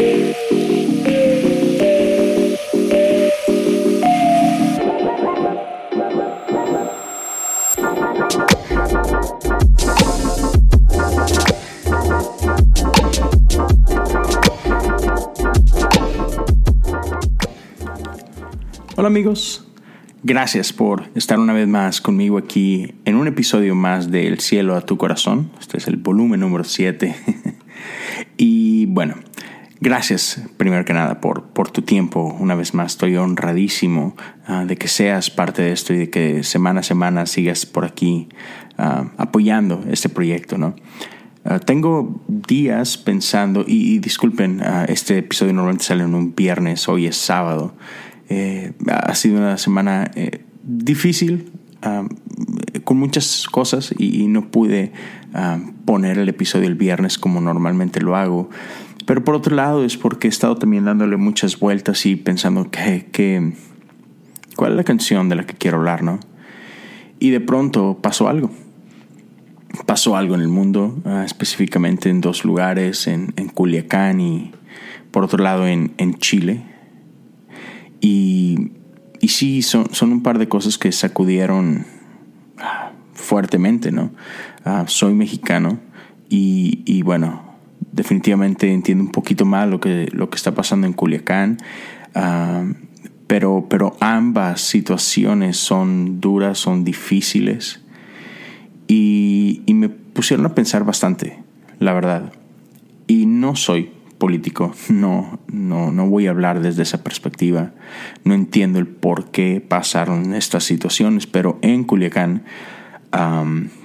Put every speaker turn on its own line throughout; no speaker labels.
Hola amigos, gracias por estar una vez más conmigo aquí en un episodio más de El cielo a tu corazón. Este es el volumen número 7. y bueno, gracias primero que nada por, por tu tiempo. Una vez más estoy honradísimo ah, de que seas parte de esto y de que semana a semana sigas por aquí ah, apoyando este proyecto, ¿no? Ah, tengo días pensando, y, disculpen, este episodio normalmente sale en un viernes, hoy es sábado, eh, ha sido una semana eh, difícil, con muchas cosas y, no pude poner el episodio el viernes como normalmente lo hago. Pero por otro lado es porque he estado también dándole muchas vueltas y pensando que, cuál es la canción de la que quiero hablar, ¿no? Y de pronto pasó algo. Pasó algo en el mundo, ah, específicamente en dos lugares, en, en, Culiacán y por otro lado en, en Chile. Y, y sí, son, son, un par de cosas que sacudieron ah, fuertemente, ¿no? Ah, soy mexicano y, y, bueno, definitivamente entiendo un poquito más lo que, lo que está pasando en Culiacán, ah, pero, pero ambas situaciones son duras, son difíciles y, y me pusieron a pensar bastante, la verdad. Y no soy político. No, no, no voy a hablar desde esa perspectiva. No entiendo el por qué pasaron estas situaciones, pero en Culiacán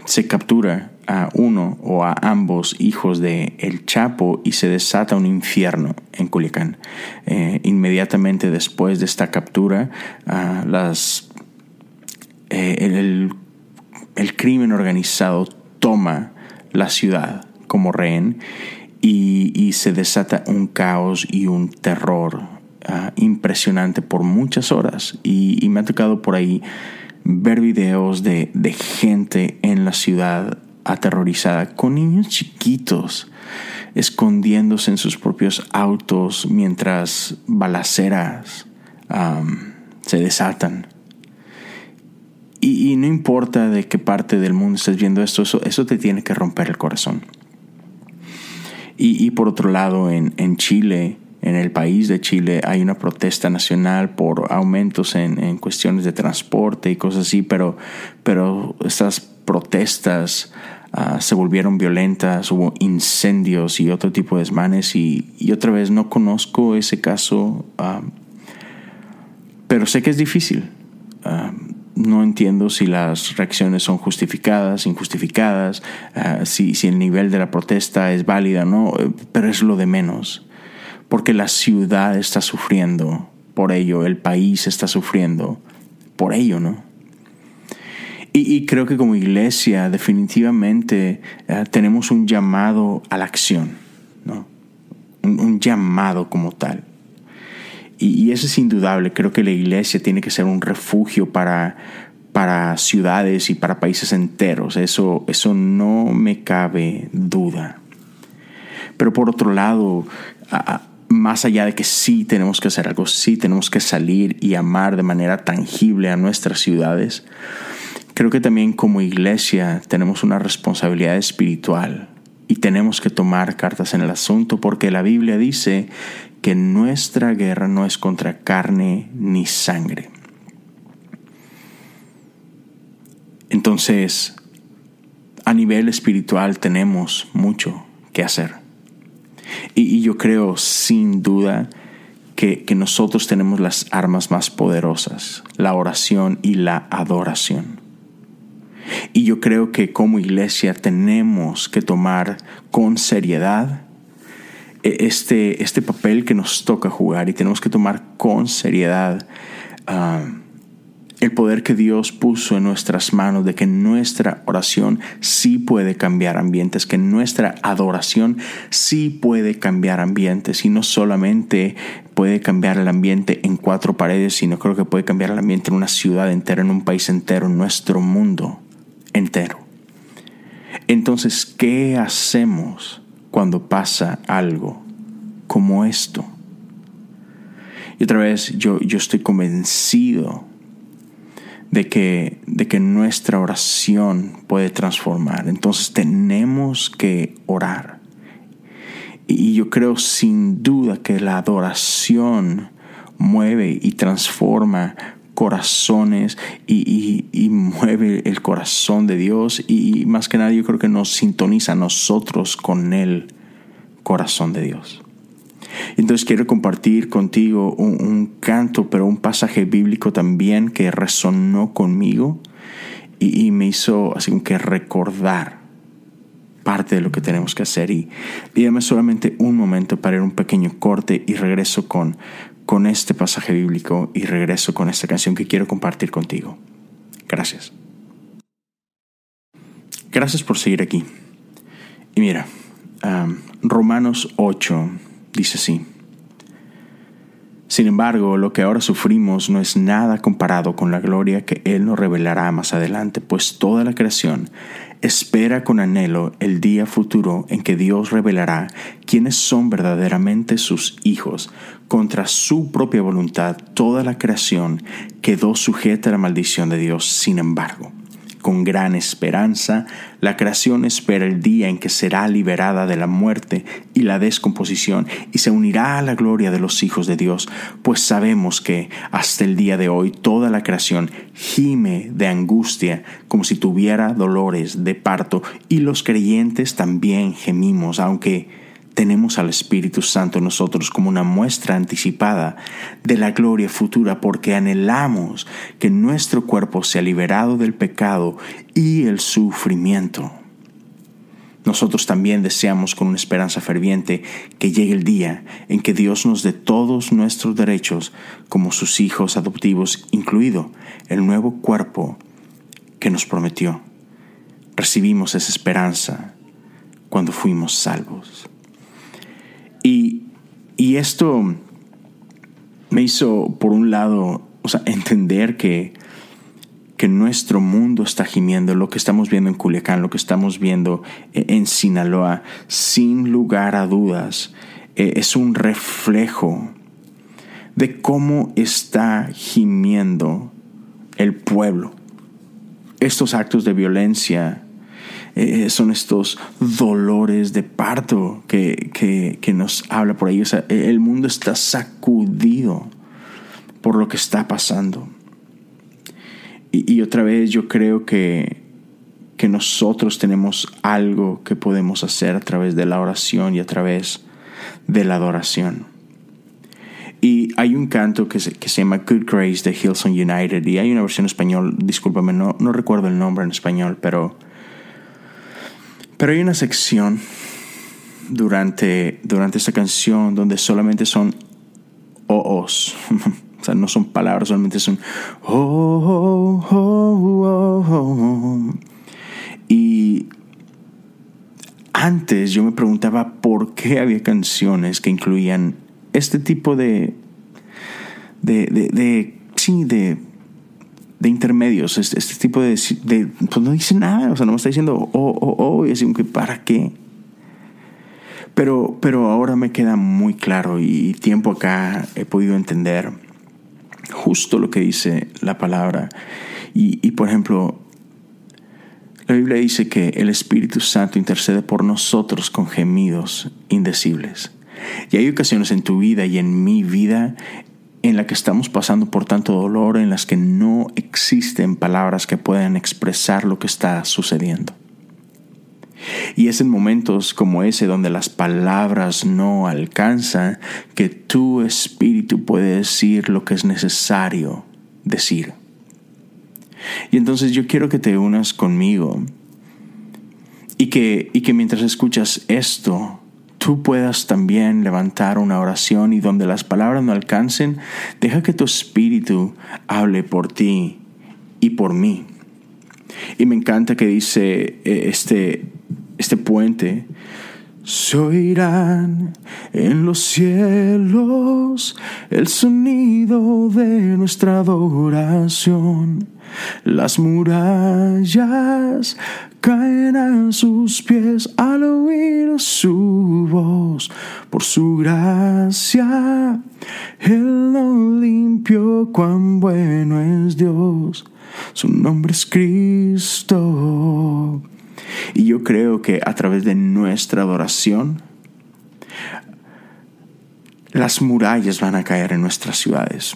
se captura a uno o a ambos hijos de El Chapo y se desata un infierno en Culiacán. Eh, inmediatamente después de esta captura, las, eh, el, el crimen organizado toma la ciudad como rehén y, se desata un caos y un terror ah, impresionante por muchas horas. Y, me ha tocado por ahí ver videos de, gente en la ciudad aterrorizada, con niños chiquitos escondiéndose en sus propios autos mientras balaceras se desatan. Y, no importa de qué parte del mundo estés viendo esto, eso te tiene que romper el corazón. Y, por otro lado, en, en, Chile, en el país de Chile, hay una protesta nacional por aumentos en, en cuestiones de transporte y cosas así, pero, pero estas protestas ah, se volvieron violentas, hubo incendios y otro tipo de desmanes y, y otra vez no conozco ese caso, ah, pero sé que es difícil. Ah, no entiendo si las reacciones son justificadas, injustificadas, uh, si, si, el nivel de la protesta es válida o no, pero es lo de menos, porque la ciudad está sufriendo por ello, el país está sufriendo por ello, ¿no? Y, creo que como iglesia definitivamente uh, tenemos un llamado a la acción, ¿no? un, un llamado como tal. Y, eso es indudable. Creo que la iglesia tiene que ser un refugio para, para ciudades y para países enteros. Eso, eso no me cabe duda. Pero por otro lado, más allá de que sí tenemos que hacer algo, sí tenemos que salir y amar de manera tangible a nuestras ciudades, creo que también como iglesia tenemos una responsabilidad espiritual y tenemos que tomar cartas en el asunto porque la Biblia dice que nuestra guerra no es contra carne ni sangre. Entonces, a nivel espiritual tenemos mucho que hacer. Y, yo creo sin duda que, que, nosotros tenemos las armas más poderosas, la oración y la adoración. Y yo creo que como iglesia tenemos que tomar con seriedad e, este, este papel que nos toca jugar y tenemos que tomar con seriedad ah, el poder que Dios puso en nuestras manos, de que nuestra oración sí puede cambiar ambientes, que nuestra adoración sí puede cambiar ambientes y no solamente puede cambiar el ambiente en cuatro paredes, sino creo que puede cambiar el ambiente en una ciudad entera, en un país entero, en nuestro mundo entero. Entonces, ¿qué hacemos? cuando pasa algo como esto. Y otra vez, yo, yo estoy convencido de que, de que nuestra oración puede transformar. Entonces tenemos que orar. Y yo creo sin duda que la adoración mueve y transforma corazones y, mueve el corazón de Dios y más que nada yo creo que nos sintoniza a nosotros con el corazón de Dios. Entonces quiero compartir contigo un, canto, pero un pasaje bíblico también que resonó conmigo y, me hizo así como que recordar parte de lo que tenemos que hacer. Y dígame solamente un momento para ir un pequeño corte y regreso con, con este pasaje bíblico y regreso con esta canción que quiero compartir contigo. Gracias. Gracias por seguir aquí. Y mira, Romanos 8 dice así. Sin embargo, lo que ahora sufrimos no es nada comparado con la gloria que Él nos revelará más adelante, pues toda la creación espera con anhelo el día futuro en que Dios revelará quiénes son verdaderamente sus hijos. Contra su propia voluntad, toda la creación quedó sujeta a la maldición de Dios. Sin embargo, con gran esperanza, la creación espera el día en que será liberada de la muerte y la descomposición y se unirá a la gloria de los hijos de Dios, pues sabemos que hasta el día de hoy toda la creación gime de angustia como si tuviera dolores de parto y los creyentes también gemimos, aunque tenemos al Espíritu Santo en nosotros como una muestra anticipada de la gloria futura porque anhelamos que nuestro cuerpo sea liberado del pecado y el sufrimiento. Nosotros también deseamos con una esperanza ferviente que llegue el día en que Dios nos dé todos nuestros derechos como sus hijos adoptivos, incluido el nuevo cuerpo que nos prometió. Recibimos esa esperanza cuando fuimos salvos. Y, esto me hizo, por un lado, o sea, entender que, que nuestro mundo está gimiendo, lo que estamos viendo en Culiacán, lo que estamos viendo en Sinaloa, sin lugar a dudas, eh, es un reflejo de cómo está gimiendo el pueblo. Estos actos de violencia eh, son estos dolores de parto que, que, nos habla por ahí. O sea, el mundo está sacudido por lo que está pasando. Y, y otra vez yo creo que, que nosotros tenemos algo que podemos hacer a través de la oración y a través de la adoración. Y hay un canto que se, que se llama Good Grace de Hillsong United y hay una versión en español, discúlpame, no, no recuerdo el nombre en español, pero pero hay una sección durante, durante esta canción donde solamente son oos. o sea, no son palabras, solamente son oh, Y antes yo me preguntaba por qué había canciones que incluían este tipo de, de, de, de sí, de de intermedios, este, tipo de, Pues no dice nada, o sea, no me está diciendo, oh, oh, oh, y así ¿para qué? Pero, pero ahora me queda muy claro y tiempo acá he podido entender justo lo que dice la palabra. Y, y por ejemplo, la Biblia dice que el Espíritu Santo intercede por nosotros con gemidos indecibles. Y hay ocasiones en tu vida y en mi vida en la que estamos pasando por tanto dolor, en las que no existen palabras que puedan expresar lo que está sucediendo. Y es en momentos como ese donde las palabras no alcanzan que tu espíritu puede decir lo que es necesario decir. Y entonces yo quiero que te unas conmigo y que, y que mientras escuchas esto, tú puedas también levantar una oración y donde las palabras no alcancen, deja que tu espíritu hable por ti y por mí. Y me encanta que dice eh, este, este puente, se oirán en los cielos el sonido de nuestra adoración. Las murallas caen a sus pies al oír su voz. Por su gracia, Él lo limpió, cuán bueno es Dios. Su nombre es Cristo. Y yo creo que a través de nuestra adoración, las murallas van a caer en nuestras ciudades.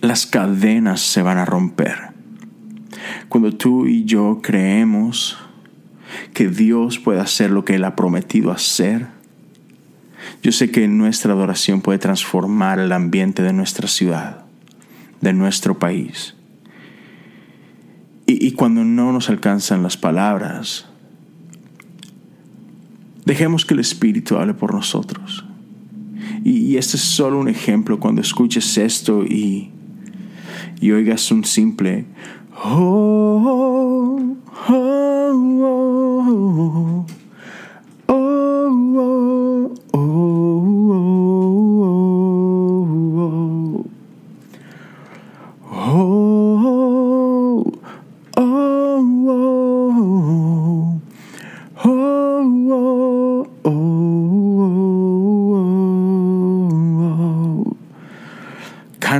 Las cadenas se van a romper. Cuando tú y yo creemos que Dios puede hacer lo que Él ha prometido hacer, yo sé que nuestra adoración puede transformar el ambiente de nuestra ciudad, de nuestro país. Y, cuando no nos alcanzan las palabras, dejemos que el Espíritu hable por nosotros. Y, este es solo un ejemplo cuando escuches esto y, y oigas un simple oh,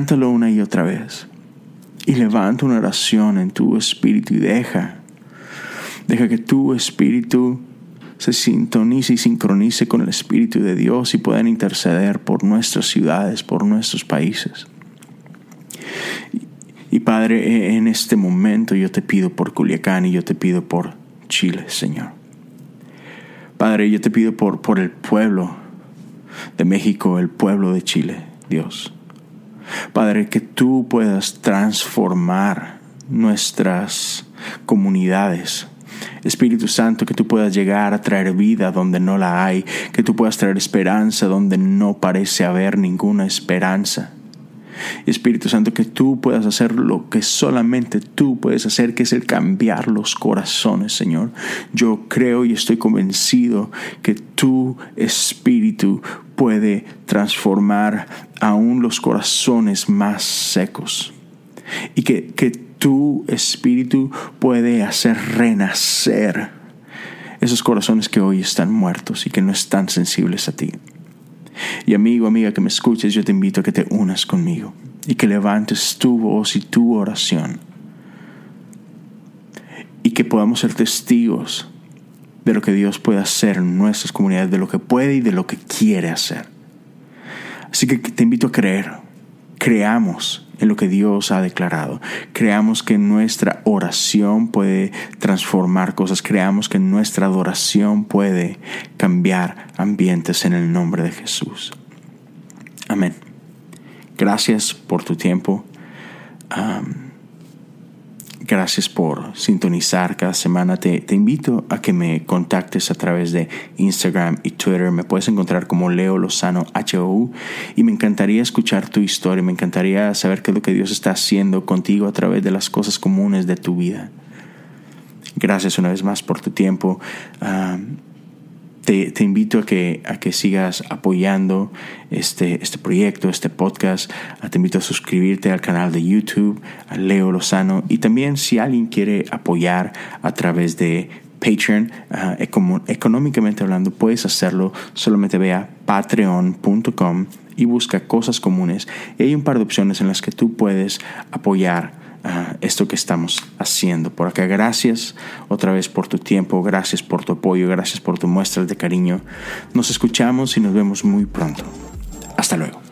cántalo una y otra vez. Y levanta una oración en tu espíritu y deja, deja que tu espíritu se sintonice y sincronice con el Espíritu de Dios y puedan interceder por nuestras ciudades, por nuestros países. Y Padre, en este momento yo te pido por Culiacán y yo te pido por Chile, Señor. Padre, yo te pido por, por el pueblo de México, el pueblo de Chile, Dios. Padre, que tú puedas transformar nuestras comunidades. Espíritu Santo, que tú puedas llegar a traer vida donde no la hay, que tú puedas traer esperanza donde no parece haber ninguna esperanza. Espíritu Santo, que tú puedas hacer lo que solamente tú puedes hacer, que es el cambiar los corazones, Señor. Yo creo y estoy convencido que tu Espíritu puede transformar aún los corazones más secos. Y que, que tu Espíritu puede hacer renacer esos corazones que hoy están muertos y que no están sensibles a ti. Y amigo, amiga que me escuches, yo te invito a que te unas conmigo y que levantes tu voz y tu oración y que podamos ser testigos de lo que Dios puede hacer en nuestras comunidades, de lo que puede y de lo que quiere hacer. Así que te invito a creer, creamos en lo que Dios ha declarado. Creamos que nuestra oración puede transformar cosas. Creamos que nuestra adoración puede cambiar ambientes en el nombre de Jesús. Amén. Gracias por tu tiempo. Gracias por sintonizar cada semana. Te, invito a que me contactes a través de Instagram y Twitter. Me puedes encontrar como Leo Lozano HOU y me encantaría escuchar tu historia. Me encantaría saber qué es lo que Dios está haciendo contigo a través de las cosas comunes de tu vida. Gracias una vez más por tu tiempo te, invito a que, a que sigas apoyando este, este proyecto, este podcast. Ah, te invito a suscribirte al canal de YouTube, Leo Lozano. Y también si alguien quiere apoyar a través de Patreon, ah, económicamente hablando, puedes hacerlo. Solamente ve a patreon.com y busca cosas comunes. Y hay un par de opciones en las que tú puedes apoyar esto que estamos haciendo. Por acá, gracias otra vez por tu tiempo, gracias por tu apoyo, gracias por tu muestras de cariño. Nos escuchamos y nos vemos muy pronto. Hasta luego.